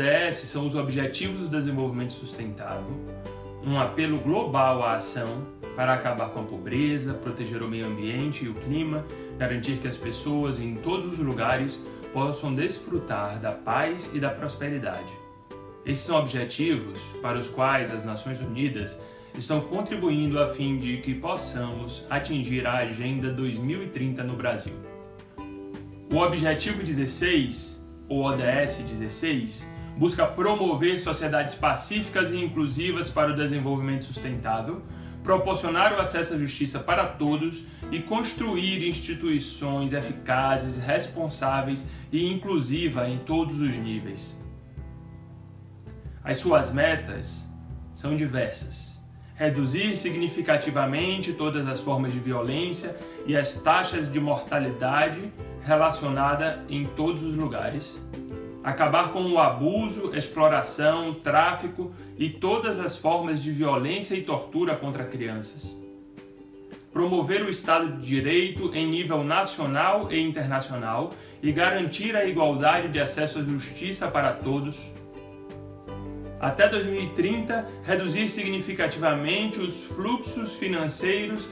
ODS são os Objetivos do Desenvolvimento Sustentável, um apelo global à ação para acabar com a pobreza, proteger o meio ambiente e o clima, garantir que as pessoas em todos os lugares possam desfrutar da paz e da prosperidade. Esses são objetivos para os quais as Nações Unidas estão contribuindo a fim de que possamos atingir a Agenda 2030 no Brasil. O Objetivo 16, ou ODS 16, busca promover sociedades pacíficas e inclusivas para o desenvolvimento sustentável, proporcionar o acesso à justiça para todos e construir instituições eficazes, responsáveis e inclusivas em todos os níveis. As suas metas são diversas reduzir significativamente todas as formas de violência e as taxas de mortalidade relacionada em todos os lugares, acabar com o abuso, exploração, tráfico e todas as formas de violência e tortura contra crianças. Promover o Estado de Direito em nível nacional e internacional e garantir a igualdade de acesso à justiça para todos até 2030, reduzir significativamente os fluxos financeiros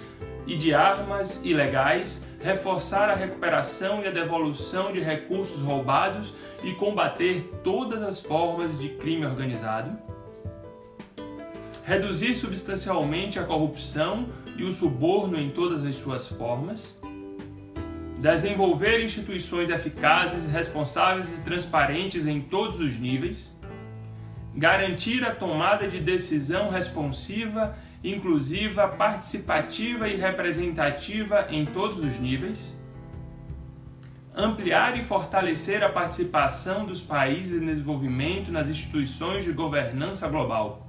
e de armas ilegais, reforçar a recuperação e a devolução de recursos roubados e combater todas as formas de crime organizado. Reduzir substancialmente a corrupção e o suborno em todas as suas formas. Desenvolver instituições eficazes, responsáveis e transparentes em todos os níveis garantir a tomada de decisão responsiva, inclusiva, participativa e representativa em todos os níveis, ampliar e fortalecer a participação dos países em desenvolvimento nas instituições de governança global.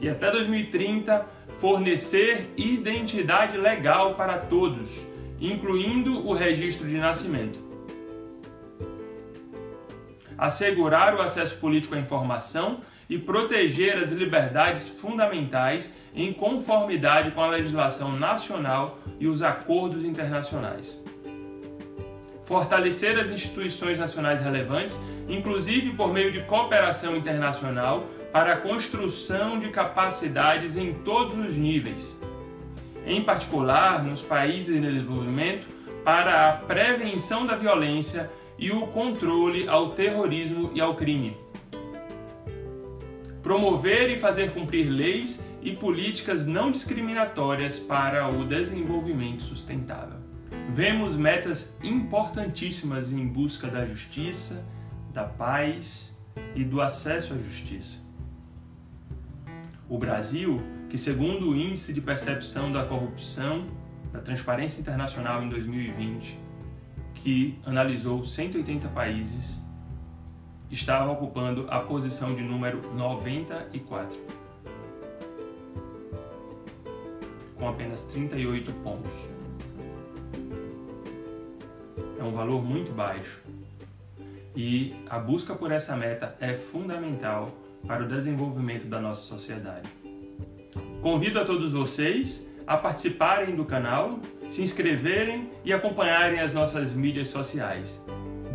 E até 2030, fornecer identidade legal para todos, incluindo o registro de nascimento assegurar o acesso político à informação e proteger as liberdades fundamentais em conformidade com a legislação nacional e os acordos internacionais. Fortalecer as instituições nacionais relevantes, inclusive por meio de cooperação internacional, para a construção de capacidades em todos os níveis, em particular nos países em desenvolvimento, para a prevenção da violência e o controle ao terrorismo e ao crime. Promover e fazer cumprir leis e políticas não discriminatórias para o desenvolvimento sustentável. Vemos metas importantíssimas em busca da justiça, da paz e do acesso à justiça. O Brasil, que segundo o Índice de Percepção da Corrupção da Transparência Internacional em 2020, que analisou 180 países, estava ocupando a posição de número 94, com apenas 38 pontos. É um valor muito baixo. E a busca por essa meta é fundamental para o desenvolvimento da nossa sociedade. Convido a todos vocês a participarem do canal, se inscreverem e acompanharem as nossas mídias sociais.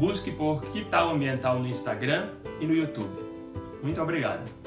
Busque por Que Tal Ambiental no Instagram e no YouTube. Muito obrigado!